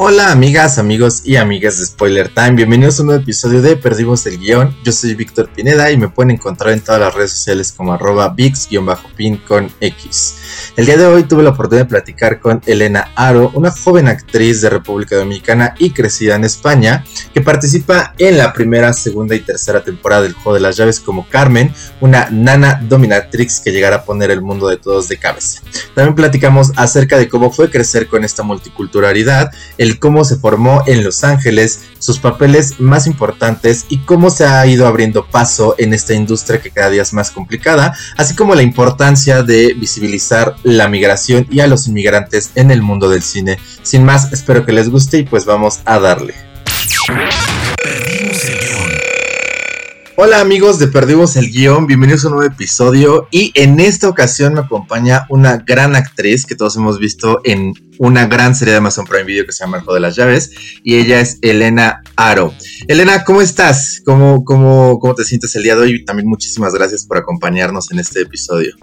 Hola amigas, amigos y amigas de Spoiler Time, bienvenidos a un nuevo episodio de Perdimos el Guión. Yo soy Víctor Pineda y me pueden encontrar en todas las redes sociales como arroba VIX-pin con X. El día de hoy tuve la oportunidad de platicar con Elena Aro, una joven actriz de República Dominicana y crecida en España, que participa en la primera, segunda y tercera temporada del Juego de las Llaves como Carmen, una nana dominatrix que llegará a poner el mundo de todos de cabeza. También platicamos acerca de cómo fue crecer con esta multiculturalidad, cómo se formó en Los Ángeles, sus papeles más importantes y cómo se ha ido abriendo paso en esta industria que cada día es más complicada, así como la importancia de visibilizar la migración y a los inmigrantes en el mundo del cine. Sin más, espero que les guste y pues vamos a darle. Hola amigos de Perdimos el Guión, bienvenidos a un nuevo episodio y en esta ocasión me acompaña una gran actriz que todos hemos visto en una gran serie de Amazon Prime Video que se llama El de las Llaves y ella es Elena Aro. Elena, ¿cómo estás? ¿Cómo, cómo, cómo te sientes el día de hoy? También muchísimas gracias por acompañarnos en este episodio.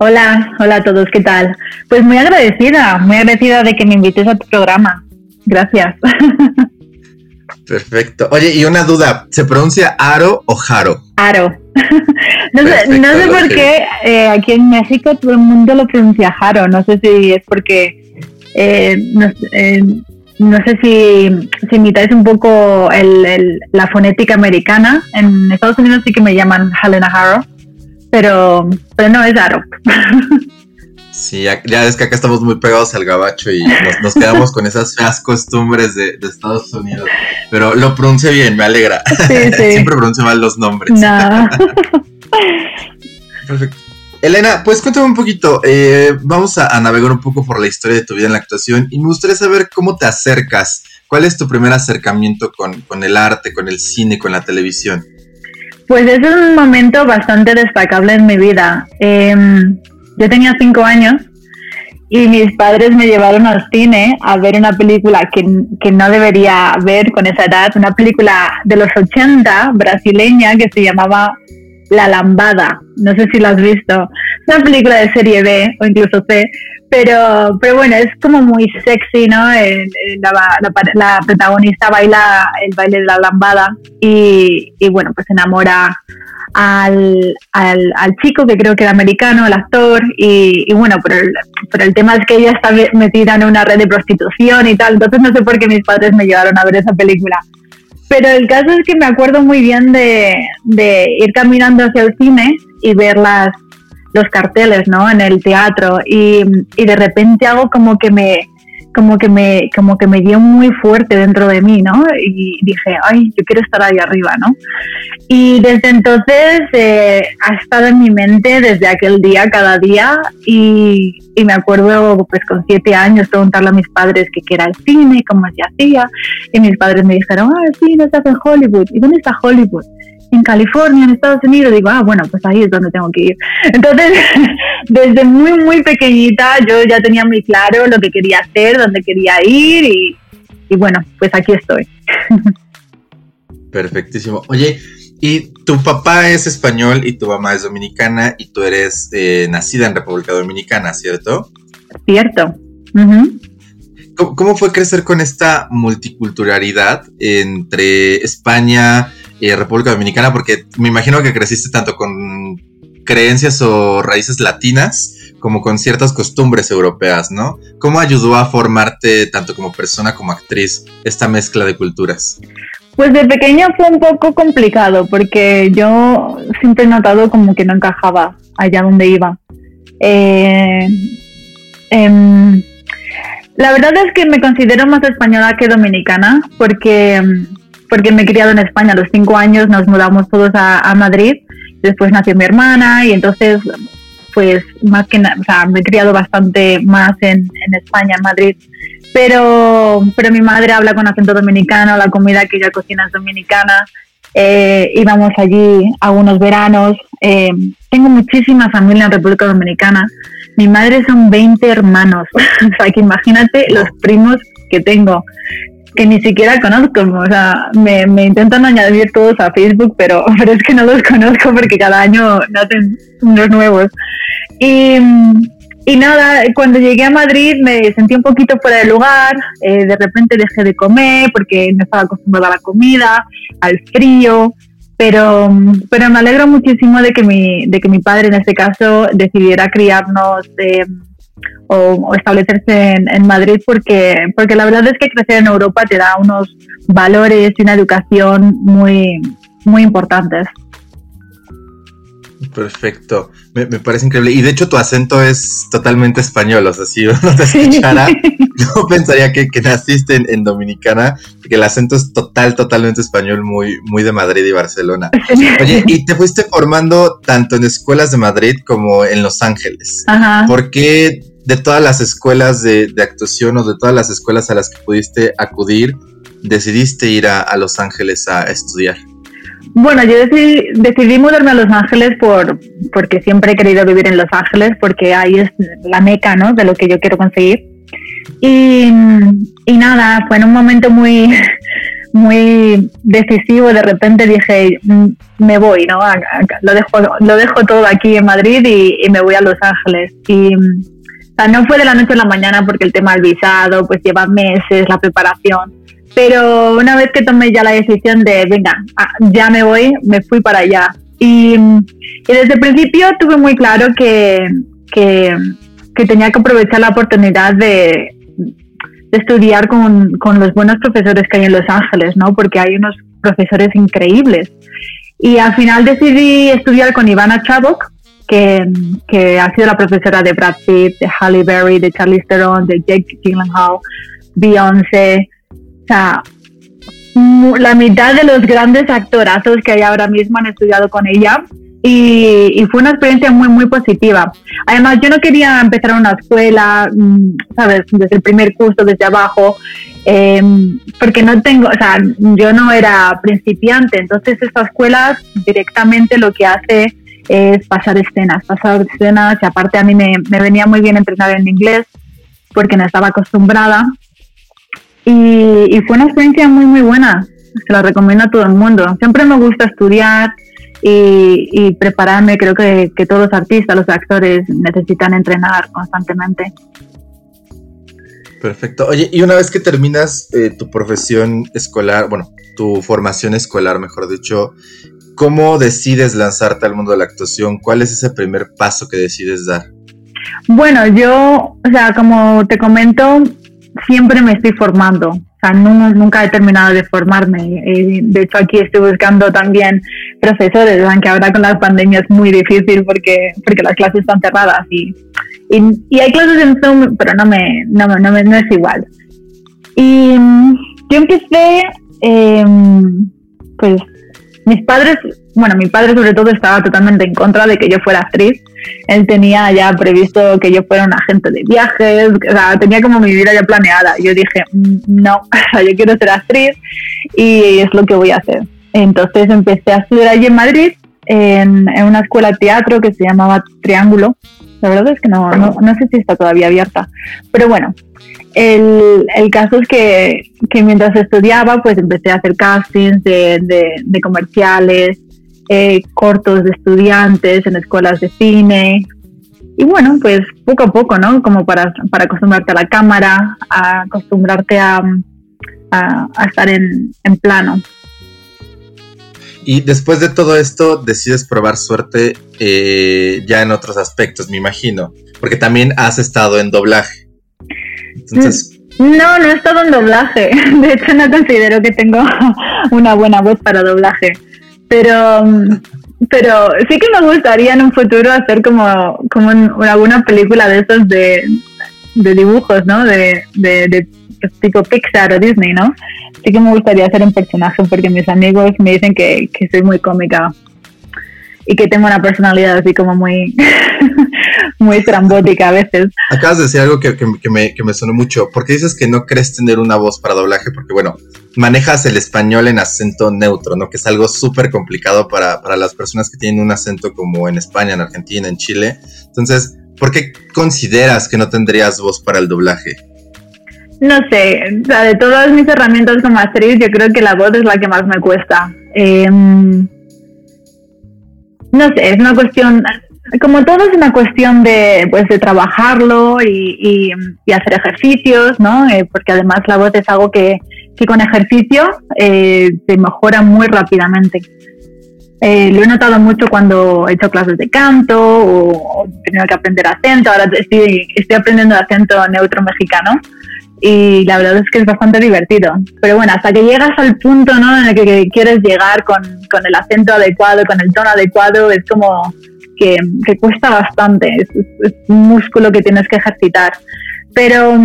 Hola, hola a todos, ¿qué tal? Pues muy agradecida, muy agradecida de que me invites a tu programa. Gracias. Perfecto. Oye, y una duda, ¿se pronuncia Aro o Jaro? Aro. no, sé, no sé por qué eh, aquí en México todo el mundo lo pronuncia Jaro. No sé si es porque eh, no, eh, no, sé si, si imitáis un poco el, la fonética americana. En Estados Unidos sí que me llaman Helena Haro, pero, pero no es Aro. Sí, ya, es que acá estamos muy pegados al gabacho y nos, quedamos con esas feas costumbres de, Estados Unidos. Pero lo pronuncie bien, me alegra. Siempre pronuncio mal los nombres. No. Perfecto. Elena, pues cuéntame un poquito. Eh, vamos a, navegar un poco por la historia de tu vida en la actuación y me gustaría saber cómo te acercas. ¿Cuál es tu primer acercamiento con, con el arte, con el cine, con la televisión? Pues es un momento bastante destacable en mi vida. Eh, yo tenía cinco años y mis padres me llevaron al cine a ver una película que, que, no debería ver con esa edad, una película de los 80 brasileña que se llamaba La Lambada. No sé si la has visto. Es una película de serie B o incluso C, pero, pero bueno, es como muy sexy, ¿no? la, protagonista baila el baile de la lambada y, y bueno, pues enamora al, al, chico que creo que era americano, el actor, y, bueno, pero el, pero el tema es que ella está metida en una red de prostitución y tal, entonces no sé por qué mis padres me llevaron a ver esa película. Pero el caso es que me acuerdo muy bien de, ir caminando hacia el cine y ver las, los carteles, ¿no? En el teatro y, y de repente algo como que me, como que me como que me dio muy fuerte dentro de mí, ¿no? Y dije, ay, yo quiero estar ahí arriba, ¿no? Y desde entonces eh, ha estado en mi mente desde aquel día, cada día, y, y, me acuerdo, pues con siete años, preguntarle a mis padres qué era el cine, cómo se hacía, y mis padres me dijeron, ah, el cine está en Hollywood, ¿y dónde está Hollywood? En California, en Estados Unidos, digo, ah, bueno, pues ahí es donde tengo que ir. Entonces, desde muy, muy pequeñita yo ya tenía muy claro lo que quería hacer, dónde quería ir y, y bueno, pues aquí estoy. Perfectísimo. Oye, y tu papá es español y tu mamá es dominicana y tú eres eh, nacida en República Dominicana, ¿cierto? Cierto. ¿Cómo, fue crecer con esta multiculturalidad entre España, y República Dominicana? Porque me imagino que creciste tanto con creencias o raíces latinas como con ciertas costumbres europeas, ¿no? ¿Cómo ayudó a formarte tanto como persona como actriz esta mezcla de culturas? Pues de pequeña fue un poco complicado porque yo siempre he notado como que no encajaba allá donde iba. Eh, em, la verdad es que me considero más española que dominicana porque, porque me he criado en España a los cinco años, nos mudamos todos a, Madrid, después nació mi hermana y entonces pues más que nada, o sea, me he criado bastante más en, en España, en Madrid pero, pero mi madre habla con acento dominicano, la comida que ella cocina es dominicana. Eh, íbamos allí algunos veranos. Eh, tengo muchísima familia en República Dominicana. Mi madre son 20 hermanos. o sea, que imagínate los primos que tengo que ni siquiera conozco, o sea, me, intentan añadir todos a Facebook, pero, pero es que no los conozco porque cada año nacen unos nuevos. Y, y nada, cuando llegué a Madrid me sentí un poquito fuera de lugar, eh, de repente dejé de comer porque no estaba acostumbrada a la comida, al frío, pero, pero me alegro muchísimo de que mi, de que mi padre en este caso decidiera criarnos eh, o, establecerse en, Madrid porque, porque la verdad es que crecer en Europa te da unos valores y una educación muy, muy importantes. Perfecto, me, parece increíble. Y de hecho tu acento es totalmente español, o sea, si uno te escuchara, yo pensaría que, naciste en, Dominicana, que el acento es total, totalmente español, muy, muy de Madrid y Barcelona. Oye, y te fuiste formando tanto en escuelas de Madrid como en Los Ángeles. Ajá. ¿Por qué de todas las escuelas de, actuación o de todas las escuelas a las que pudiste acudir, decidiste ir a Los Ángeles a estudiar? Bueno, yo decidí, mudarme a Los Ángeles por, porque siempre he querido vivir en Los Ángeles, porque ahí es la meca, ¿no? De lo que yo quiero conseguir. Y, y nada, fue en un momento muy, muy decisivo. De repente dije, mm, me voy, ¿no? Lo dejo, lo dejo todo aquí en Madrid y, y me voy a Los Ángeles. Y, o sea, no fue de la noche a la mañana porque el tema del visado, pues lleva meses, la preparación pero una vez que tomé ya la decisión de, venga, ah, ya me voy, me fui para allá. Y, desde el principio tuve muy claro que, que, tenía que aprovechar la oportunidad de, estudiar con, con, los buenos profesores que hay en Los Ángeles, ¿no? Porque hay unos profesores increíbles. Y al final decidí estudiar con Ivana Chabok, que, que ha sido la profesora de Brad Pitt, de Halle Berry, de Charlize Theron, de Jake Gyllenhaal, Beyoncé, o sea, la mitad de los grandes actorazos que hay ahora mismo han estudiado con ella y, fue una experiencia muy, muy positiva. Además, yo no quería empezar una escuela, mm, ¿sabes? Desde el primer curso, desde abajo, em, porque no tengo, o sea, yo no era principiante, entonces esta escuela directamente lo que hace es pasar escenas, pasar escenas y aparte a mí me, me venía muy bien entrenar en inglés porque no estaba acostumbrada y, fue una experiencia muy, muy buena. Se la recomiendo a todo el mundo. Siempre me gusta estudiar y, prepararme. Creo que, todos los artistas, los actores necesitan entrenar constantemente. Perfecto. Oye, y una vez que terminas eh, tu profesión escolar, bueno, tu formación escolar, mejor dicho, ¿cómo decides lanzarte al mundo de la actuación? ¿Cuál es ese primer paso que decides dar? Bueno, yo, o sea, como te comento, siempre me estoy formando. O sea, nunca he terminado de formarme. Eh, de hecho, aquí estoy buscando también profesores, aunque ahora con la pandemia es muy difícil porque, porque las clases están cerradas y, y, hay clases en Zoom, pero no, me, no, no, me, no es igual. Y mm, yo empecé, em, pues mis padres, bueno, mi padre sobre todo estaba totalmente en contra de que yo fuera actriz. Él tenía ya previsto que yo fuera un agente de viajes, o sea, tenía como mi vida ya planeada. Yo dije, mm, no, yo quiero ser actriz y es lo que voy a hacer. Entonces empecé a estudiar allí en Madrid, en, una escuela de teatro que se llamaba Triángulo. La verdad es que no, no, no sé si está todavía abierta. Pero bueno, el, el caso es que, que, mientras estudiaba, pues empecé a hacer castings de, de, comerciales, eh, cortos de estudiantes en escuelas de cine. Y bueno, pues poco a poco, ¿no? Como para, para acostumbrarte a la cámara, a acostumbrarte a, a, estar en, en plano. Y después de todo esto, decides probar suerte eh, ya en otros aspectos, me imagino. Porque también has estado en doblaje. No, no he estado en doblaje. De hecho, no considero que tengo una buena voz para doblaje. Pero, pero sí que me gustaría en un futuro hacer como, como alguna película de esos de, dibujos, ¿no? De, de, tipo Pixar o Disney, ¿no? Sí que me gustaría hacer un personaje porque mis amigos me dicen que, que soy muy cómica y que tengo una personalidad así como muy, muy estrambótica a veces. Acabas de decir algo que, me, que, me, sonó mucho. ¿Por qué dices que no crees tener una voz para doblaje? Porque, bueno, manejas el español en acento neutro, ¿no? Que es algo súper complicado para, para las personas que tienen un acento como en España, en Argentina, en Chile. Entonces, ¿por qué consideras que no tendrías voz para el doblaje? no sé, o sea, de todas mis herramientas como actriz, yo creo que la voz es la que más me cuesta. Em, no sé, es una cuestión, como todo es una cuestión de, pues, de trabajarlo y, hacer ejercicios, ¿no? Eh, porque además la voz es algo que, con ejercicio eh, se mejora muy rápidamente. Eh, lo he notado mucho cuando he hecho clases de canto o, he tenido que aprender acento. Ahora estoy, estoy aprendiendo acento neutro mexicano y la verdad es que es bastante divertido. Pero bueno, hasta que llegas al punto ¿no? en el que, quieres llegar con, con, el acento adecuado, con el tono adecuado, es como que, que cuesta bastante. Es, es, un músculo que tienes que ejercitar. Pero,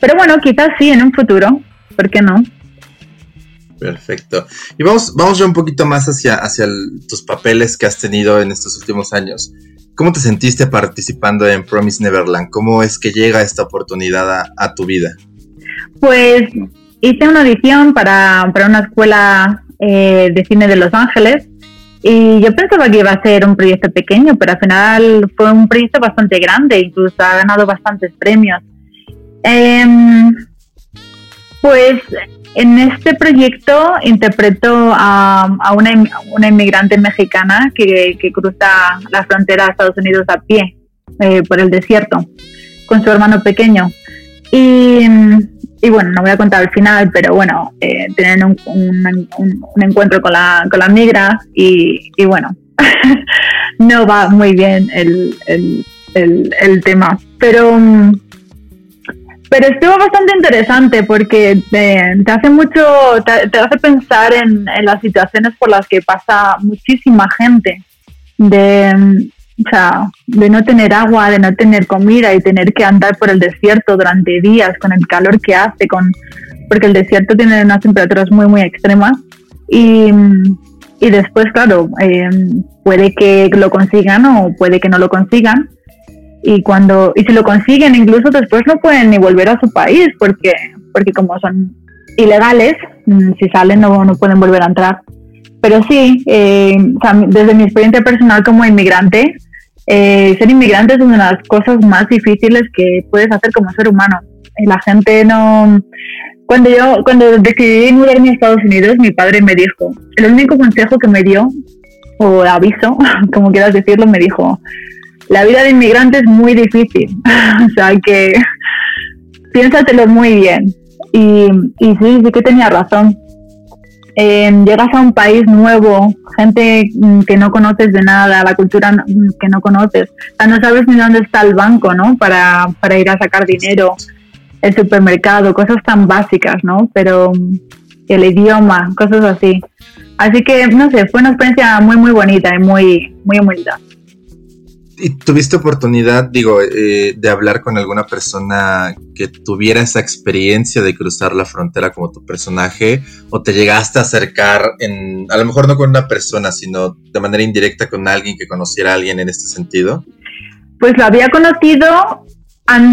pero bueno, quizás sí en un futuro. ¿Por qué no? Perfecto. Y vamos, vamos ya un poquito más hacia, hacia tus papeles que has tenido en estos últimos años. ¿Cómo te sentiste participando en Promise Neverland? ¿Cómo es que llega esta oportunidad a, tu vida? Pues hice una audición para, para una escuela eh, de cine de Los Ángeles y yo pensaba que iba a ser un proyecto pequeño, pero al final fue un proyecto bastante grande, incluso ha ganado bastantes premios. Em, pues en este proyecto interpreto a, una, inmigrante mexicana que, cruza la frontera de Estados Unidos a pie eh, por el desierto con su hermano pequeño. Y, bueno, no voy a contar el final, pero bueno, eh, tienen un, encuentro con la, con la migra y, bueno, no va muy bien el, el tema. Pero pero estuvo bastante interesante porque te, hace mucho, te, hace pensar en, las situaciones por las que pasa muchísima gente, de, o sea, de no tener agua, de no tener comida y tener que andar por el desierto durante días con el calor que hace, con, porque el desierto tiene unas temperaturas muy, muy extremas. Y, y después, claro, eh, puede que lo consigan o puede que no lo consigan y cuando y si lo consiguen incluso después no pueden ni volver a su país porque porque como son ilegales mm, si salen no, no pueden volver a entrar pero sí eh, desde mi experiencia personal como inmigrante eh, ser inmigrante es una de las cosas más difíciles que puedes hacer como ser humano la gente no cuando yo cuando decidí mudarme a Estados Unidos mi padre me dijo el único consejo que me dio o aviso como quieras decirlo me dijo la vida de inmigrante es muy difícil. o sea que piénsatelo muy bien. Y sí, sí que tenía razón. Em, llegas a un país nuevo, gente mm, que no conoces de nada, la cultura que no conoces, o no sabes ni dónde está el banco, ¿no? Para, para ir a sacar dinero, el supermercado, cosas tan básicas, ¿no? Pero mm, el idioma, cosas así. Así que, no sé, fue una experiencia muy, muy bonita y muy, muy humilde. ¿Y tuviste oportunidad, digo, eh, de hablar con alguna persona que tuviera esa experiencia de cruzar la frontera como tu personaje? ¿O te llegaste a acercar, en, a lo mejor no con una persona, sino de manera indirecta con alguien que conociera a alguien en este sentido? Pues lo había conocido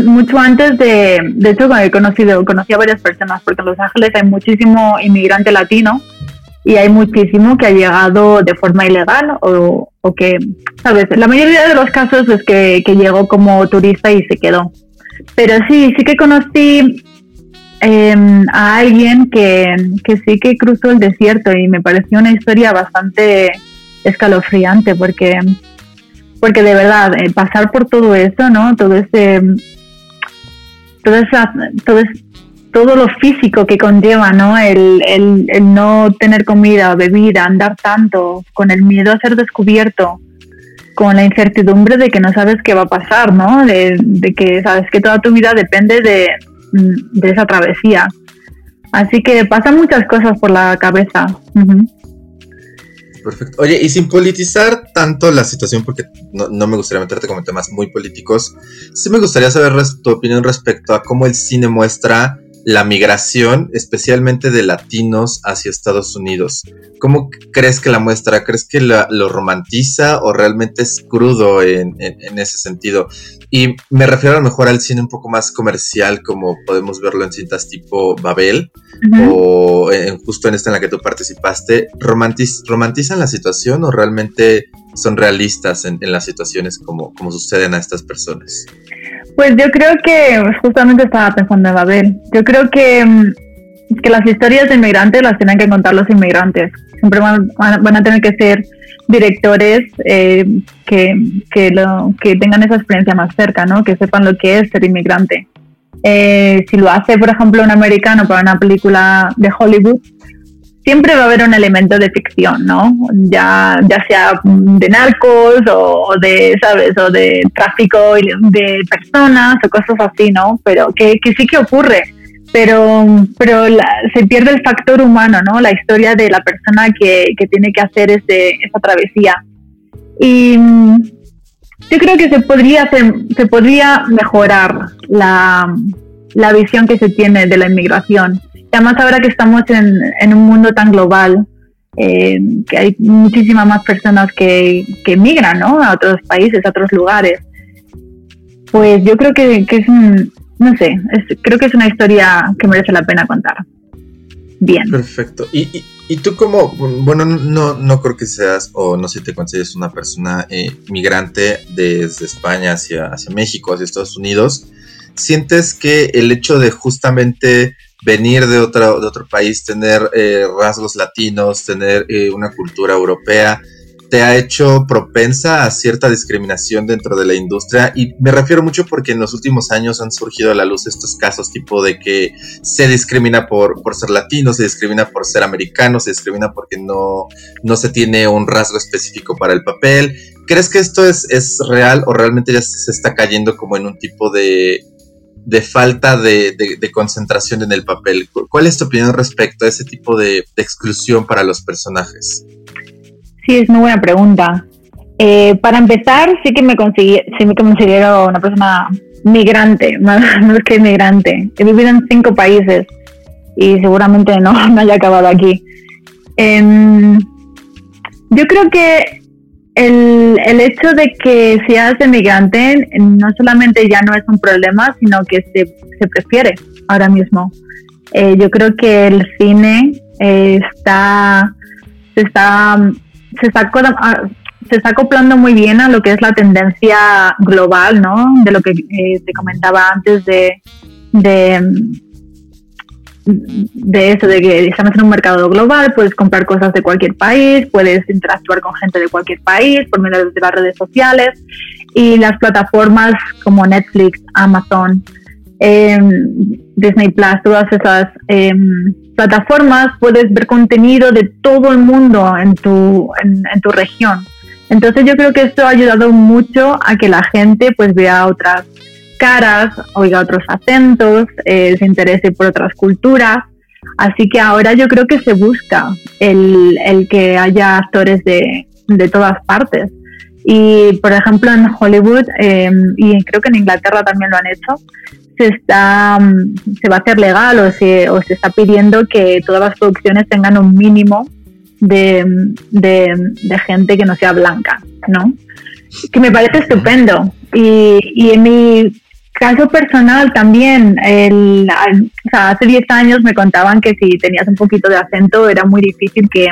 mucho antes de, de hecho, he conocido, conocí a varias personas, porque en Los Ángeles hay muchísimo inmigrante latino y hay muchísimo que ha llegado de forma ilegal o, o que, ¿sabes? La mayoría de los casos es que, que, llegó como turista y se quedó. Pero sí, sí que conocí em, a alguien que, que sí que cruzó el desierto y me pareció una historia bastante escalofriante porque, porque de verdad, eh, pasar por todo eso, ¿no? Todo ese... Toda esa, todo todo lo físico que conlleva, ¿no? El, el, no tener comida, bebida, andar tanto, con el miedo a ser descubierto, con la incertidumbre de que no sabes qué va a pasar, ¿no? De, que sabes que toda tu vida depende de, de, esa travesía. Así que pasan muchas cosas por la cabeza. Perfecto. Oye, y sin politizar tanto la situación, porque no, no, me gustaría meterte con temas muy políticos, sí me gustaría saber tu opinión respecto a cómo el cine muestra la migración, especialmente de latinos hacia Estados Unidos. ¿Cómo crees que la muestra? ¿Crees que lo romantiza o realmente es crudo en, ese sentido? Y me refiero a lo mejor al cine un poco más comercial, como podemos verlo en cintas tipo Babel, o en, justo en esta en la que tú participaste. ¿Romantizan la situación o realmente son realistas en, las situaciones como, como suceden a estas personas? Pues yo creo que justamente estaba pensando en Babel. Yo creo que, mm, que las historias de inmigrantes las tienen que contar los inmigrantes. Siempre van, van a tener que ser directores eh, que, que, lo, que tengan esa experiencia más cerca, ¿no? que sepan lo que es ser inmigrante. Eh, si lo hace, por ejemplo, un americano para una película de Hollywood, siempre va a haber un elemento de ficción, ¿no? Ya, ya sea de narcos o, de, ¿sabes? O de tráfico de personas o cosas así, ¿no? Pero que, que sí que ocurre pero, pero se pierde el factor humano, ¿no? La historia de la persona que, que tiene que hacer ese, esa travesía. Y yo creo que se podría, hacer, se podría mejorar la, la visión que se tiene de la inmigración. Además ahora que estamos en, en un mundo tan global, eh, que hay muchísimas más personas que, que migran ¿no? a otros países, a otros lugares, pues yo creo que, que es un, no sé, creo que es una historia que merece la pena contar. Bien. Perfecto. ¿Y, y, tú como, bueno, no, no creo que seas, o no sé si te consideres una persona eh, migrante desde España hacia, hacia México, hacia Estados Unidos, ¿sientes que el hecho de justamente venir de otro, de otro país, tener eh, rasgos latinos, tener eh, una cultura europea, te ha hecho propensa a cierta discriminación dentro de la industria y me refiero mucho porque en los últimos años han surgido a la luz estos casos tipo de que se discrimina por, por ser latino, se discrimina por ser americano, se discrimina porque no, no se tiene un rasgo específico para el papel. ¿Crees que esto es, es real o realmente ya se está cayendo como en un tipo de, de falta de, de, concentración en el papel? ¿Cuál es tu opinión respecto a ese tipo de, exclusión para los personajes? Sí, es una buena pregunta. Eh, para empezar, sí que me, conseguí, sí me considero una persona migrante, más, que migrante. He vivido en cinco países y seguramente no, no haya acabado aquí. Em, yo creo que el, el, hecho de que seas migrante no solamente ya no es un problema, sino que se, se prefiere ahora mismo. Eh, yo creo que el cine eh, está, se está se está, ah, se está acoplando muy bien a lo que es la tendencia global, ¿no? De lo que eh, te comentaba antes de, de eso, de que estamos en un mercado global, puedes comprar cosas de cualquier país, puedes interactuar con gente de cualquier país por medio de las redes sociales y las plataformas como Netflix, Amazon, em, Disney Plus, todas esas em, plataformas puedes ver contenido de todo el mundo en tu, en, tu región. Entonces yo creo que esto ha ayudado mucho a que la gente pues vea otras caras, oiga otros acentos, eh, se interese por otras culturas. Así que ahora yo creo que se busca el, el que haya actores de, de, todas partes. Y por ejemplo en Hollywood, eh, y creo que en Inglaterra también lo han hecho, se está mm, se va a hacer legal o se, o se está pidiendo que todas las producciones tengan un mínimo de, de, gente que no sea blanca, ¿no? Que me parece estupendo. Y, y en mi caso personal también, el, o sea, hace 10 años me contaban que si tenías un poquito de acento era muy difícil que,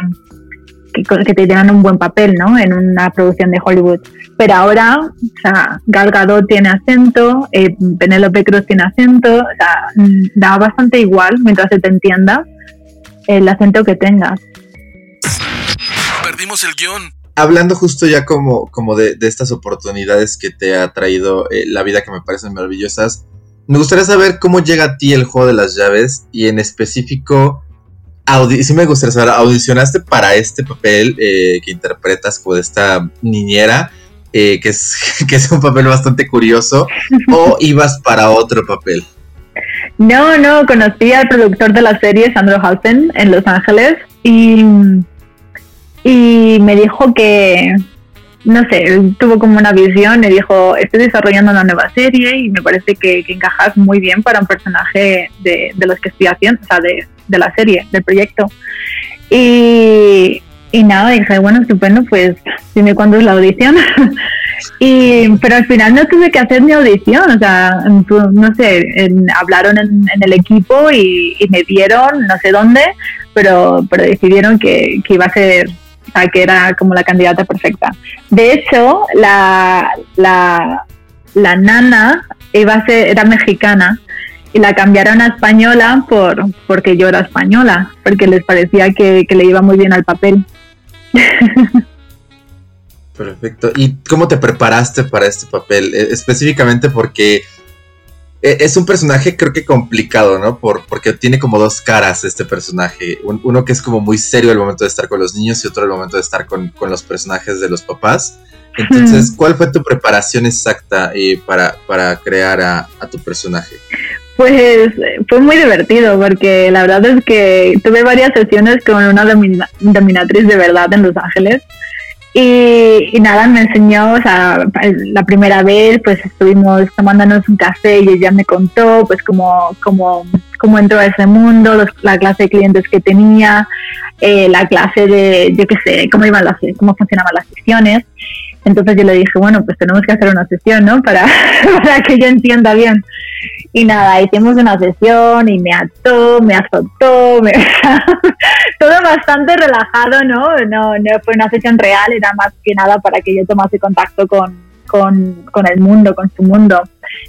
que, te dieran un buen papel, ¿no? En una producción de Hollywood. Pero ahora, o sea, Gal tiene acento, eh, Penélope Cruz tiene acento, o sea, da bastante igual mientras se te entienda el acento que tengas. Perdimos el guion. Hablando justo ya como, como de, estas oportunidades que te ha traído eh, la vida que me parecen maravillosas, me gustaría saber cómo llega a ti el juego de las llaves y en específico sí me gustaría saber, ¿audicionaste para este papel eh, que interpretas como esta niñera? Eh, que, es, que es un papel bastante curioso, o ibas para otro papel? No, no, conocí al productor de la serie, Sandro Halsen, en Los Ángeles, y, y me dijo que, no sé, tuvo como una visión y dijo, estoy desarrollando una nueva serie y me parece que, encajas muy bien para un personaje de, de los que estoy haciendo, o sea, de, de la serie, del proyecto. Y, y nada, dije, bueno, estupendo, pues dime cuándo es la audición. y, pero al final no tuve que hacer mi audición, o sea, no sé, hablaron en, el equipo y, me vieron, no sé dónde, pero, pero decidieron que, que iba a ser o sea, que era como la candidata perfecta. De hecho, la, la, la nana iba a ser, era mexicana y la cambiaron a española por, porque yo era española, porque les parecía que, que le iba muy bien al papel. Perfecto. ¿Y cómo te preparaste para este papel? E, específicamente porque es un personaje creo que complicado, ¿no? Por, porque tiene como dos caras este personaje. uno que es como muy serio al momento de estar con los niños y otro al momento de estar con, los personajes de los papás. Entonces, ¿cuál fue tu preparación exacta eh, para, para crear a, a tu personaje? Pues fue muy divertido porque la verdad es que tuve varias sesiones con una dominatriz de verdad en Los Ángeles y, nada, me enseñó, o sea, la primera vez pues estuvimos tomándonos un café y ella me contó pues cómo, cómo, cómo entró a ese mundo, la clase de clientes que tenía, eh, la clase de, yo qué sé, cómo, iban las, cómo funcionaban las sesiones. Entonces yo le dije, bueno, pues tenemos que hacer una sesión, ¿no? Para, para que yo entienda bien. Y nada, hicimos una sesión y me ató, me azotó, todo bastante relajado, ¿no? ¿no? No fue una sesión real, era más que nada para que yo tomase contacto con, con, con, el mundo, con su mundo.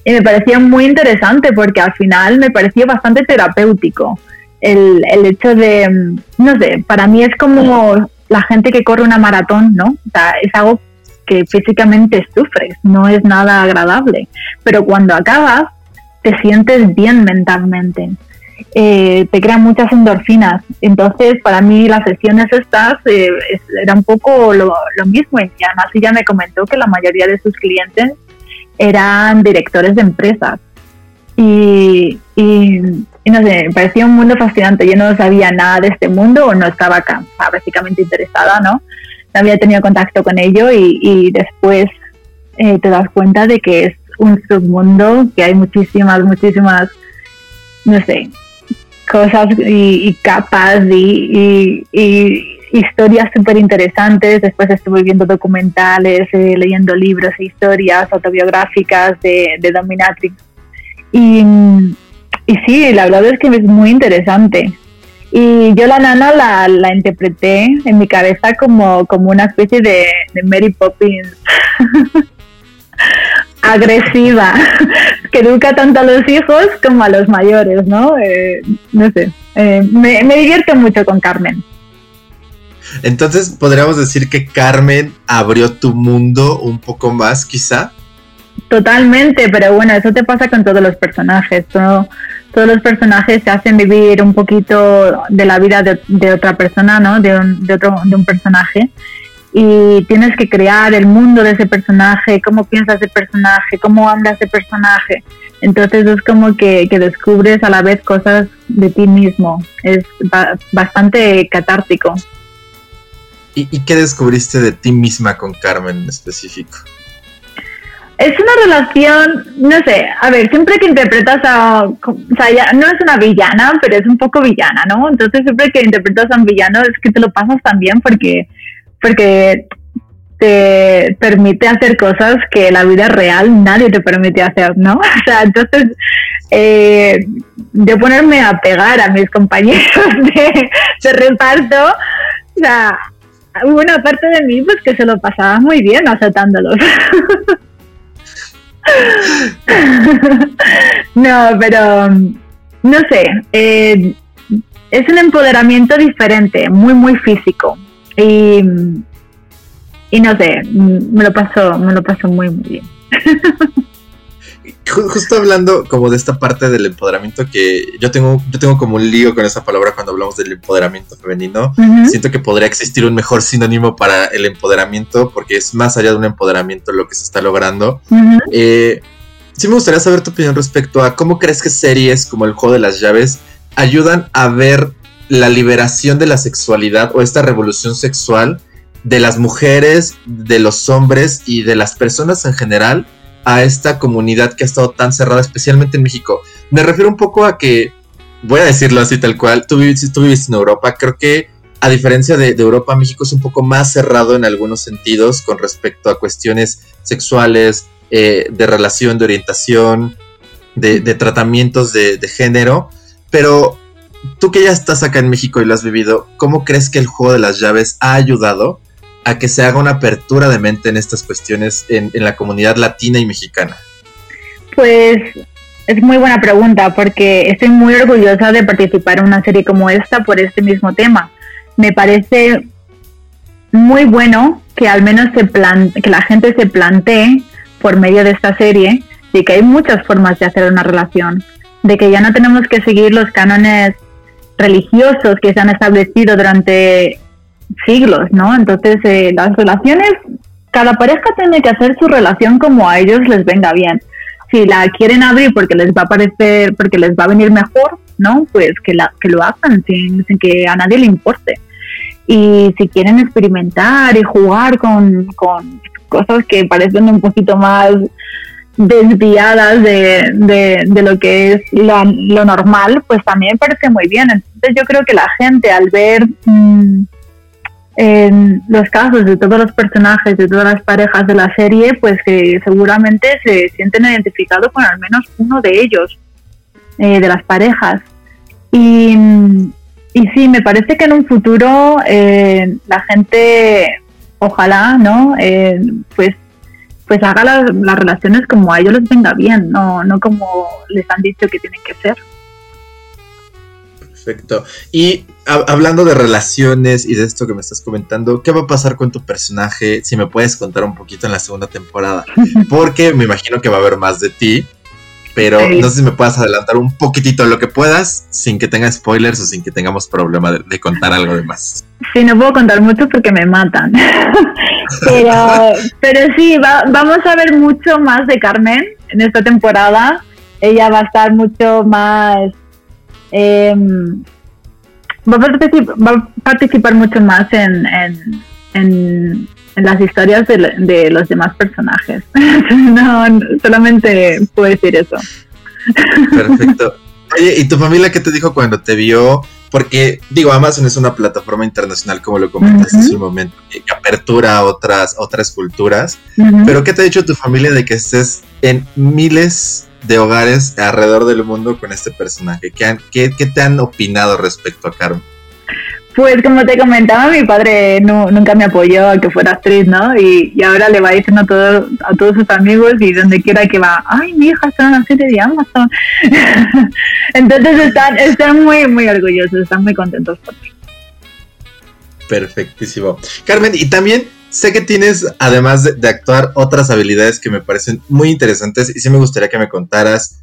Y me parecía muy interesante porque al final me parecía bastante terapéutico. El, el hecho de, no sé, para mí es como la gente que corre una maratón, ¿no? O sea, es algo que físicamente sufres, no es nada agradable. Pero cuando acabas, te sientes bien mentalmente. Eh, te crean muchas endorfinas. Entonces, para mí las sesiones estas eh, era un poco lo, mismo. Y además ella me comentó que la mayoría de sus clientes eran directores de empresas. Y, y, no sé, me parecía un mundo fascinante. Yo no sabía nada de este mundo o no estaba básicamente interesada, ¿no? No había tenido contacto con ello y, y después eh, te das cuenta de que es un submundo, que hay muchísimas, muchísimas, no sé, cosas y, capas y, historias súper interesantes. Después estuve viendo documentales, eh, leyendo libros e historias autobiográficas de, de Dominatrix. Y, y sí, la verdad es que es muy interesante. Y yo la nana la, la interpreté en mi cabeza como, como una especie de Mary Poppins. agresiva, que educa tanto a los hijos como a los mayores, ¿no? Eh, no sé, eh, me, me divierte mucho con Carmen. Entonces, podríamos decir que Carmen abrió tu mundo un poco más, quizá. Totalmente, pero bueno, eso te pasa con todos los personajes. Todo, todos los personajes se hacen vivir un poquito de la vida de, de otra persona, ¿no? De un, de otro, de un personaje y tienes que crear el mundo de ese personaje, cómo piensa ese personaje, cómo habla ese personaje. Entonces es como que, descubres a la vez cosas de ti mismo. Es bastante catártico. ¿Y, qué descubriste de ti misma con Carmen en específico? Es una relación, no sé, a ver, siempre que interpretas a, o sea, no es una villana, pero es un poco villana, ¿no? Entonces siempre que interpretas a un villano es que te lo pasas también porque porque te permite hacer cosas que la vida real nadie te permite hacer, ¿no? O sea, entonces, eh, de ponerme a pegar a mis compañeros de, reparto, o sea, hubo una parte de mí pues que se lo pasaba muy bien aceptándolos. no, pero no sé, eh, es un empoderamiento diferente, muy, muy físico. Y, y no sé, me lo paso, me lo paso muy, muy bien. Justo hablando como de esta parte del empoderamiento que yo tengo, yo tengo como un lío con esa palabra cuando hablamos del empoderamiento femenino. Siento que podría existir un mejor sinónimo para el empoderamiento porque es más allá de un empoderamiento lo que se está logrando. Eh, sí me gustaría saber tu opinión respecto a cómo crees que series como el juego de las llaves ayudan a ver la liberación de la sexualidad o esta revolución sexual de las mujeres, de los hombres y de las personas en general a esta comunidad que ha estado tan cerrada, especialmente en México. Me refiero un poco a que, voy a decirlo así tal cual, tú viviste, tú en Europa, creo que a diferencia de, Europa, México es un poco más cerrado en algunos sentidos con respecto a cuestiones sexuales, eh, de relación, de orientación, de, tratamientos de, de género, pero tú que ya estás acá en México y lo has vivido, ¿cómo crees que el juego de las llaves ha ayudado a que se haga una apertura de mente en estas cuestiones en, la comunidad latina y mexicana? Pues es muy buena pregunta porque estoy muy orgullosa de participar en una serie como esta por este mismo tema. Me parece muy bueno que al menos se que la gente se plantee por medio de esta serie de que hay muchas formas de hacer una relación, de que ya no tenemos que seguir los cánones religiosos que se han establecido durante siglos, ¿no? Entonces, eh, las relaciones, cada pareja tiene que hacer su relación como a ellos les venga bien. Si la quieren abrir porque les va a parecer, porque les va a venir mejor, ¿no? Pues que, la, que lo hagan sin, que a nadie le importe. Y si quieren experimentar y jugar con cosas que parecen un poquito más desviadas de, de, lo que es lo, normal, pues también parece muy bien. Entonces yo creo que la gente al ver mm, en los casos de todos los personajes, de todas las parejas de la serie, pues que seguramente se sienten identificados con al menos uno de ellos, eh, de las parejas. Y, y sí, me parece que en un futuro eh, la gente, ojalá, ¿no? Eh, pues pues haga las, relaciones como a ellos les venga bien, no, no como les han dicho que tienen que ser. Perfecto. Y hablando de relaciones y de esto que me estás comentando, ¿qué va a pasar con tu personaje? Si me puedes contar un poquito en la segunda temporada. Porque me imagino que va a haber más de ti pero no sé si me puedas adelantar un poquitito lo que puedas sin que tenga spoilers o sin que tengamos problema de, contar algo de más. Sí, no puedo contar mucho porque me matan. pero, pero sí, vamos a ver mucho más de Carmen en esta temporada. Ella va a estar mucho más... Em, va, a participar, mucho más en, en en las historias de, los demás personajes. no, solamente puedo decir eso. Perfecto. Oye, ¿y tu familia qué te dijo cuando te vio? Porque, digo, Amazon es una plataforma internacional, como lo comentaste hace un momento, que apertura a otras, otras culturas. Pero, ¿qué te ha dicho tu familia de que estés en miles de hogares alrededor del mundo con este personaje? ¿Qué, qué, qué te han opinado respecto a Carmen? Pues como te comentaba, mi padre nunca me apoyó a que fuera actriz, ¿no? Y, ahora le va diciendo a, todo, a todos sus amigos y donde quiera que va, ay, mi hija está en serie de Amazon. Entonces están, están muy, muy orgullosos, están muy contentos por mí. Perfectísimo. Carmen, y también sé que tienes, además de, actuar, otras habilidades que me parecen muy interesantes y sí me gustaría que me contaras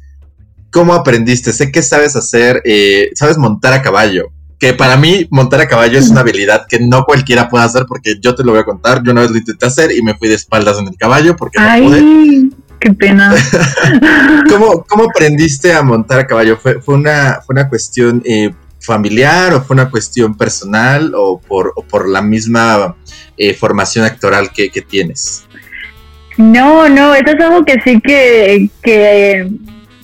cómo aprendiste. Sé que sabes hacer, eh, sabes montar a caballo que para mí montar a caballo es una habilidad que no cualquiera puede hacer porque yo te lo voy a contar, yo una vez lo intenté hacer y me fui de espaldas en el caballo porque no pude. Qué pena. ¿Cómo, ¿Cómo, aprendiste a montar a caballo? ¿Fue, fue, una, fue una cuestión eh, familiar o fue una cuestión personal o por, por la misma eh, formación actoral que, que, tienes? No, no, esto es algo que sí que, que,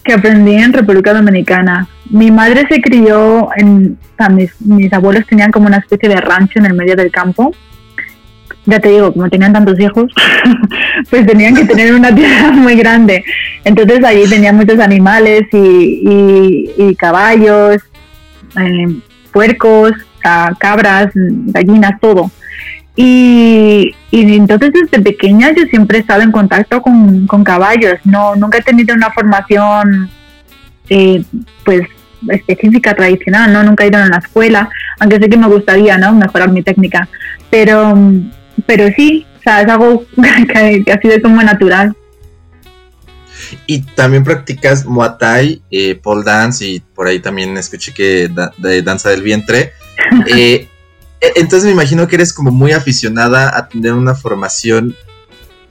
que aprendí en República Dominicana mi madre se crió en, mis, abuelos tenían como una especie de rancho en el medio del campo. Ya te digo, como tenían tantos hijos, pues tenían que tener una tierra muy grande. Entonces allí tenían muchos animales y, caballos, eh, puercos, cabras, gallinas, todo. Y, entonces desde pequeña yo siempre he estado en contacto con, caballos. No, nunca he tenido una formación eh, pues específica, tradicional, ¿no? Nunca he ido a la escuela, aunque sé que me gustaría, ¿no? Mejorar mi técnica. Pero, pero sí, o sea, es algo que, ha sido como natural. Y también practicas Muay Thai, eh, pole dance y por ahí también escuché que de danza del vientre. Eh, e, entonces me imagino que eres como muy aficionada a tener una formación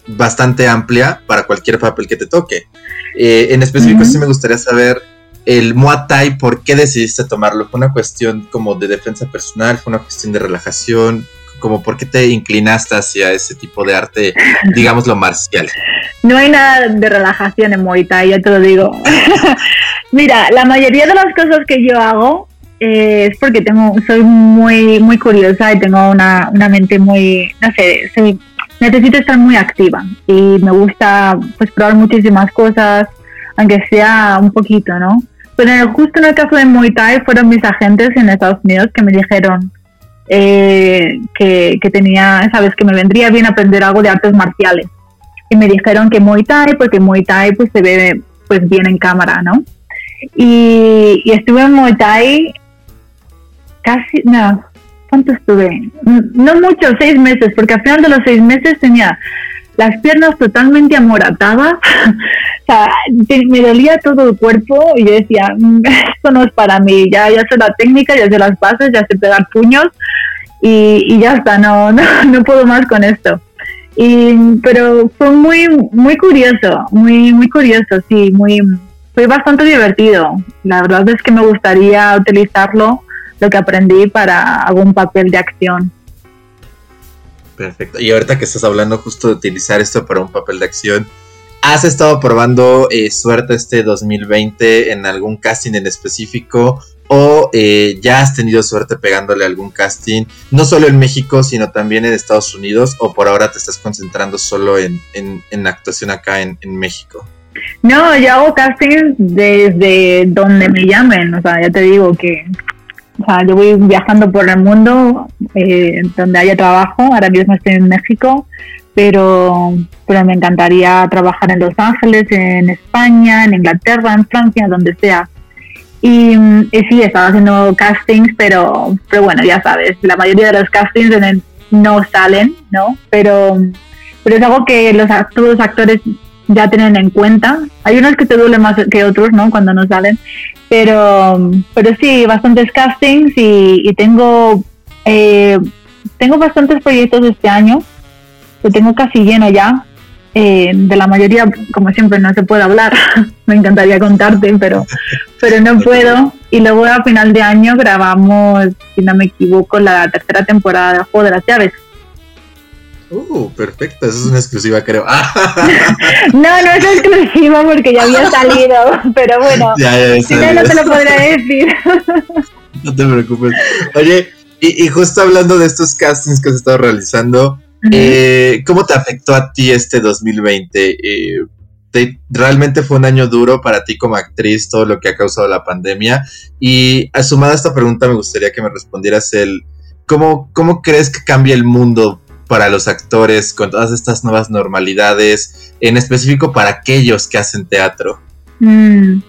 bastante amplia para cualquier papel que te toque. Eh, en específico, sí me gustaría saber el Muay Thai, ¿por qué decidiste tomarlo? ¿Fue una cuestión como de defensa personal? ¿Fue una cuestión de relajación? como por qué te inclinaste hacia ese tipo de arte, digamos lo marcial? No hay nada de relajación en Muay Thai, ya te lo digo. Mira, la mayoría de las cosas que yo hago eh, es porque tengo, soy muy, muy curiosa y tengo una, una mente muy, no sé, necesito estar muy activa y me gusta pues probar muchísimas cosas, aunque sea un poquito, ¿no? Pero justo en el caso de Muay Thai fueron mis agentes en Estados Unidos que me dijeron eh, que, que, tenía, sabes, que me vendría bien aprender algo de artes marciales. Y me dijeron que Muay Thai, porque Muay Thai pues se ve pues bien en cámara, ¿no? Y, y estuve en Muay Thai casi, no, ¿cuánto estuve? No mucho, seis meses, porque al final de los seis meses tenía las piernas totalmente amoratadas, o sea, me dolía todo el cuerpo y yo decía, mm, esto no es para mí, ya, ya sé la técnica, ya sé las bases, ya sé pegar puños y, y ya está, no, no, no puedo más con esto. Y, pero fue muy, muy curioso, muy, muy curioso, sí, muy, fue bastante divertido. La verdad es que me gustaría utilizarlo, lo que aprendí para algún papel de acción. Perfecto. Y ahorita que estás hablando justo de utilizar esto para un papel de acción, ¿has estado probando eh, suerte este 2020 en algún casting en específico? ¿O eh, ya has tenido suerte pegándole algún casting, no solo en México, sino también en Estados Unidos? ¿O por ahora te estás concentrando solo en, en, actuación acá en, en México? No, yo hago castings desde donde me llamen. O sea, ya te digo que o sea, yo voy viajando por el mundo eh, donde haya trabajo. Ahora mismo estoy en México, pero, pero me encantaría trabajar en Los Ángeles, en España, en Inglaterra, en Francia, donde sea. Y, sí, estaba haciendo castings, pero, pero bueno, ya sabes, la mayoría de los castings no salen, ¿no? Pero, pero es algo que los, todos los actores ya tienen en cuenta. Hay unos que te duelen más que otros, ¿no? Cuando no salen. Pero, pero sí, bastantes castings y, tengo, eh, tengo bastantes proyectos este año. Lo tengo casi lleno ya. Eh, de la mayoría, como siempre, no se puede hablar. Me encantaría contarte, pero, pero no puedo. Y luego a final de año grabamos, si no me equivoco, la tercera temporada de Juego de las Llaves. Uh, perfecto, eso es una exclusiva, creo. no, no es exclusiva porque ya había salido, pero bueno, si no, no te lo podré decir. no te preocupes. Oye, y, justo hablando de estos castings que has estado realizando, eh, ¿cómo te afectó a ti este 2020? Eh, realmente fue un año duro para ti como actriz, todo lo que ha causado la pandemia. Y asumada esta pregunta, me gustaría que me respondieras el, ¿cómo, cómo crees que cambia el mundo para los actores con todas estas nuevas normalidades, en específico para aquellos que hacen teatro? Mm.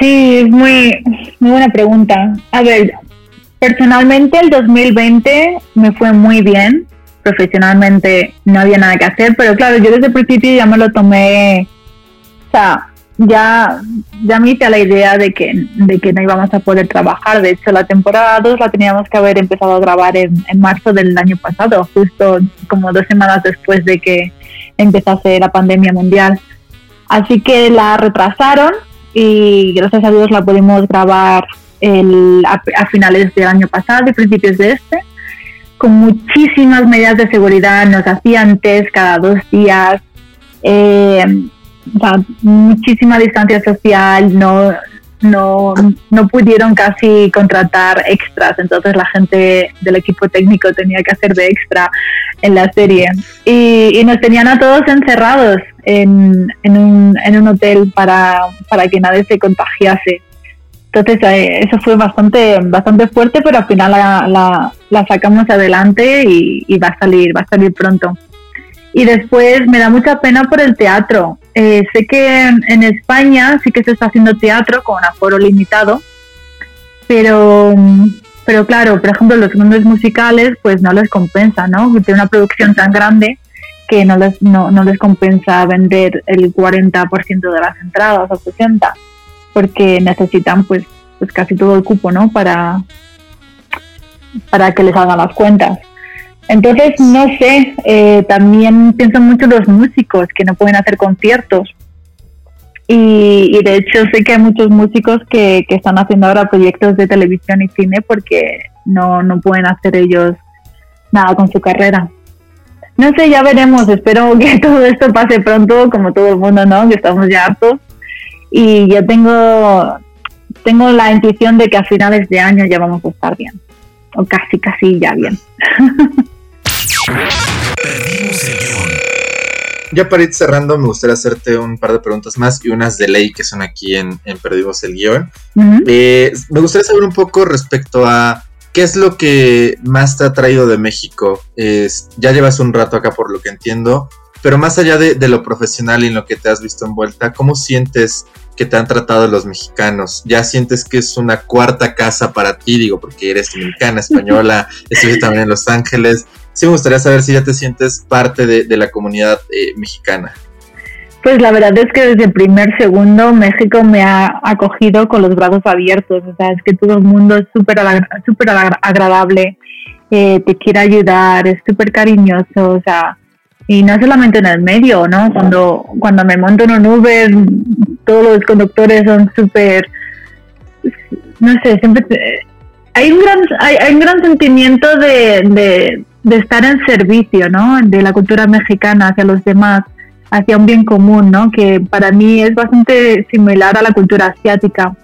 Sí, es muy, muy buena pregunta. A ver, personalmente el 2020 me fue muy bien. Profesionalmente no había nada que hacer, pero claro, yo desde el principio ya me lo tomé, o sea, ya, ya me hice a la idea de que, de que no íbamos a poder trabajar. De hecho, la temporada 2 la teníamos que haber empezado a grabar en, en marzo del año pasado, justo como dos semanas después de que empezase la pandemia mundial. Así que la retrasaron y gracias a Dios la pudimos grabar el, a, finales del año pasado y principios de este, con muchísimas medidas de seguridad. Nos hacían test cada dos días. Eh, muchísima distancia social, no, no, no pudieron casi contratar extras, entonces la gente del equipo técnico tenía que hacer de extra en la serie. Y, nos tenían a todos encerrados en, en, un, en un hotel para, para que nadie se contagiase. Entonces eh, eso fue bastante, bastante fuerte, pero al final la sacamos adelante y, y, va a salir, va a salir pronto. Y después me da mucha pena por el teatro. Eh, sé que en España sí que se está haciendo teatro con aforo limitado, pero, pero claro, por ejemplo, los mundos musicales pues no les compensa, ¿no? Tiene una producción tan grande que no les, no, no les compensa vender el 40% de las entradas o 60%, porque necesitan pues, pues casi todo el cupo, ¿no? Para, para que les hagan las cuentas. Entonces, no sé, eh, también pienso mucho los músicos que no pueden hacer conciertos. Y, de hecho sé que hay muchos músicos que, que, están haciendo ahora proyectos de televisión y cine porque no, no pueden hacer ellos nada con su carrera. No sé, ya veremos. Espero que todo esto pase pronto, como todo el mundo, ¿no? Que estamos ya hartos. Y yo tengo, tengo la intuición de que a finales de año ya vamos a estar bien. O casi, casi ya bien. Perdimos el guion. ya para ir cerrando, me gustaría hacerte un par de preguntas más y unas de ley que son aquí en, en Perdimos el Guión. Eh, me gustaría saber un poco respecto a qué es lo que más te ha traído de México. ya llevas un rato acá por lo que entiendo, pero más allá de, de, lo profesional y en lo que te has visto envuelta, ¿cómo sientes que te han tratado los mexicanos? ¿Ya sientes que es una cuarta casa para ti? Digo, porque eres dominicana, española, estuviste también en Los Ángeles sí me gustaría saber si ya te sientes parte de, la comunidad eh, mexicana. Pues la verdad es que desde el primer segundo México me ha acogido con los brazos abiertos, o sea, es que todo el mundo es súper agradable, eh, te quiere ayudar, es súper cariñoso, o sea, y no solamente en el medio, ¿no? Cuando, cuando me monto en un Uber, todos los conductores son súper, no sé, siempre... hay un gran, hay, un gran sentimiento de, de estar en servicio, ¿no? De la cultura mexicana hacia los demás, hacia un bien común, ¿no? Que para mí es bastante similar a la cultura asiática.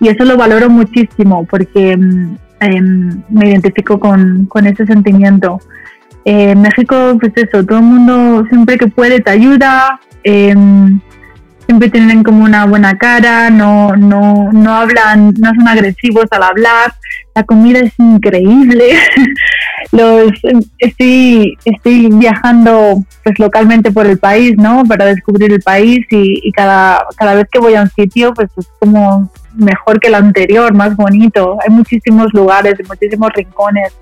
Y eso lo valoro muchísimo porque mm, em, me identifico con, con ese sentimiento. En México, pues eso, todo el mundo siempre que puede te ayuda, em, siempre tienen como una buena cara, no, no, no hablan, no son agresivos al hablar, la comida es increíble. Los estoy, estoy viajando pues localmente por el país, ¿no? Para descubrir el país y, cada, cada vez que voy a un sitio, pues es como mejor que el anterior, más bonito. Hay muchísimos lugares, muchísimos rincones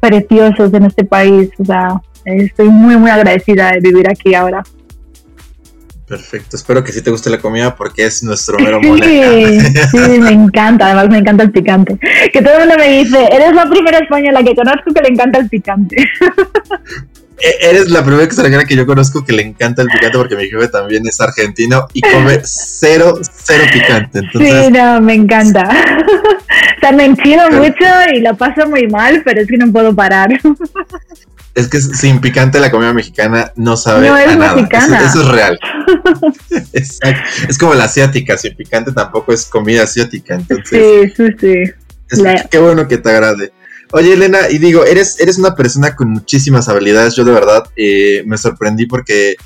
preciosos en este país. O sea, estoy muy, muy agradecida de vivir aquí ahora. Perfecto, espero que sí te guste la comida porque es nuestro mero mole. Sí, sí, me encanta, además me encanta el picante. Que todo el mundo me dice, eres la primera española que conozco que le encanta el picante. E, eres la primera extranjera que yo conozco que le encanta el picante porque mi jefe también es argentino y come cero, cero picante. sí, no, me encanta. O sea, me enchido mucho y lo paso muy mal, pero es que no puedo parar. Es que sin picante la comida mexicana no sabe no es Mexicana. Eso, es real. Es como la asiática, sin picante tampoco es comida asiática. Entonces, sí, sí, sí. Qué bueno que te agrade. Oye, Elena, y digo, eres, eres una persona con muchísimas habilidades. Yo de verdad eh, me sorprendí porque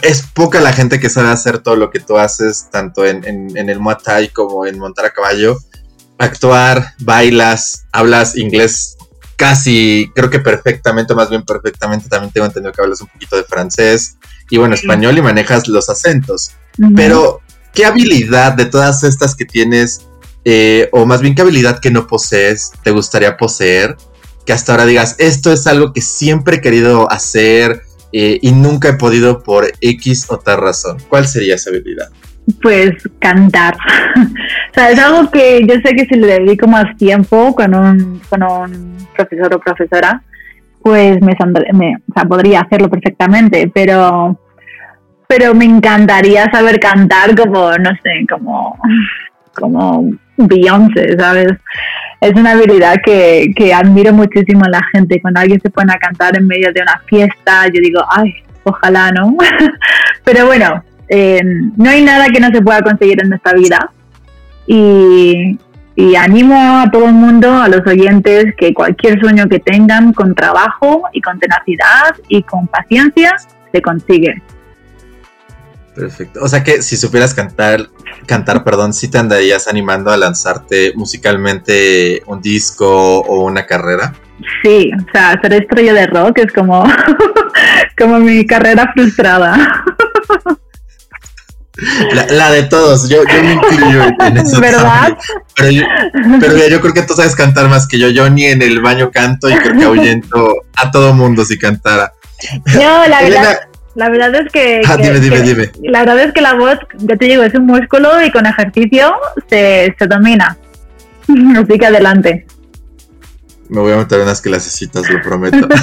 es poca la gente que sabe hacer todo lo que tú haces, tanto en, en el Muay Thai como en montar a caballo. Actuar, bailas, hablas inglés casi, creo que perfectamente, más bien perfectamente, también tengo entendido que hablas un poquito de francés y bueno, español y manejas los acentos. Pero, ¿qué habilidad de todas estas que tienes, eh, o más bien qué habilidad que no posees, te gustaría poseer? Que hasta ahora digas, esto es algo que siempre he querido hacer eh, y nunca he podido por X o tal razón. ¿Cuál sería esa habilidad? Pues cantar. o sea, es algo que yo sé que si le dedico más tiempo con un, con un profesor o profesora, pues me, me o sea, podría hacerlo perfectamente, pero pero me encantaría saber cantar como, no sé, como, como Beyoncé, ¿sabes? Es una habilidad que, que admiro muchísimo a la gente. Cuando alguien se pone a cantar en medio de una fiesta, yo digo, ay, ojalá, ¿no? pero bueno, eh, no hay nada que no se pueda conseguir en esta vida. Y, animo a todo el mundo, a los oyentes, que cualquier sueño que tengan con trabajo y con tenacidad y con paciencia, se consigue. Perfecto. O sea que si supieras cantar, cantar, perdón, si te andarías animando a lanzarte musicalmente un disco o una carrera. Sí, o sea, ser estrella de rock es como, como mi carrera frustrada. La, de todos, yo, yo me incluyo en eso. ¿Verdad? Pero, yo, pero yo creo que tú sabes cantar más que yo. Yo ni en el baño canto y creo que ahuyento a todo mundo si cantara. No, la verdad. La verdad es que, ah, dime, dime, dime. La verdad es que la voz, ya te digo, es un músculo y con ejercicio se, se domina. Así que adelante. Me voy a meter unas clasecitas, lo prometo.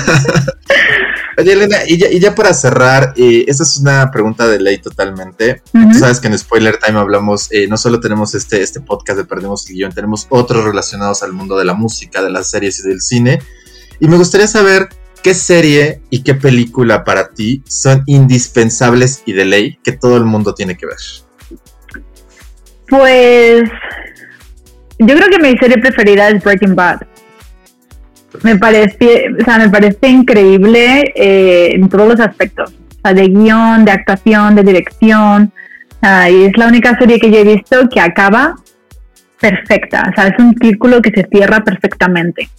Oye, Elena, y ya, y ya para cerrar, eh, esta es una pregunta de ley totalmente. Tú sabes que en Spoiler Time hablamos, eh, no solo tenemos este, este podcast de Perdemos el Guión, tenemos otros relacionados al mundo de la música, de las series y del cine. Y me gustaría saber qué serie y qué película para ti son indispensables y de ley que todo el mundo tiene que ver. Pues yo creo que mi serie preferida es Breaking Bad. Me parece, o sea, me parece increíble eh, en todos los aspectos. de guion, de actuación, de dirección. y es la única serie que yo he visto que acaba perfecta. O sea, es un círculo que se cierra perfectamente.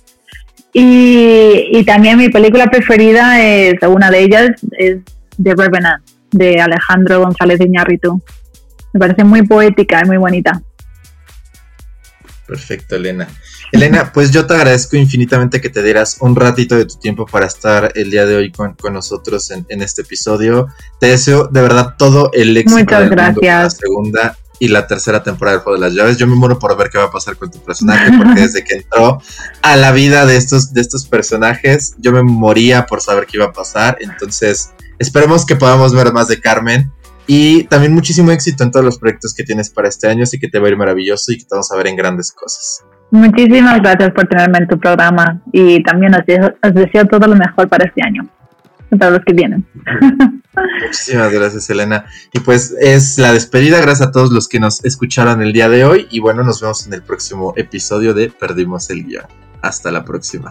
Y, y también mi película preferida es, una de ellas, es The Revenant, de Alejandro González Iñárritu. Me parece muy poética y muy bonita. Perfecto, Elena. Elena, pues yo te agradezco infinitamente que te dieras un ratito de tu tiempo para estar el día de hoy con, nosotros en, este episodio. Te deseo de verdad todo el éxito Muchas gracias. la segunda y la tercera temporada del Juego de las Llaves. Yo me muero por ver qué va a pasar con tu personaje, porque desde que entró a la vida de estos, de estos personajes, yo me moría por saber qué iba a pasar. Entonces, esperemos que podamos ver más de Carmen y también muchísimo éxito en todos los proyectos que tienes para este año, así que te va a ir maravilloso y que te vamos a ver en grandes cosas. Muchísimas gracias por tenerme en tu programa y también os deseo, todo lo mejor para este año, para los que vienen. Muchísimas gracias, Elena. Y pues es la despedida. Gracias a todos los que nos escucharon el día de hoy. Y bueno, nos vemos en el próximo episodio de Perdimos el Guión. Hasta la próxima.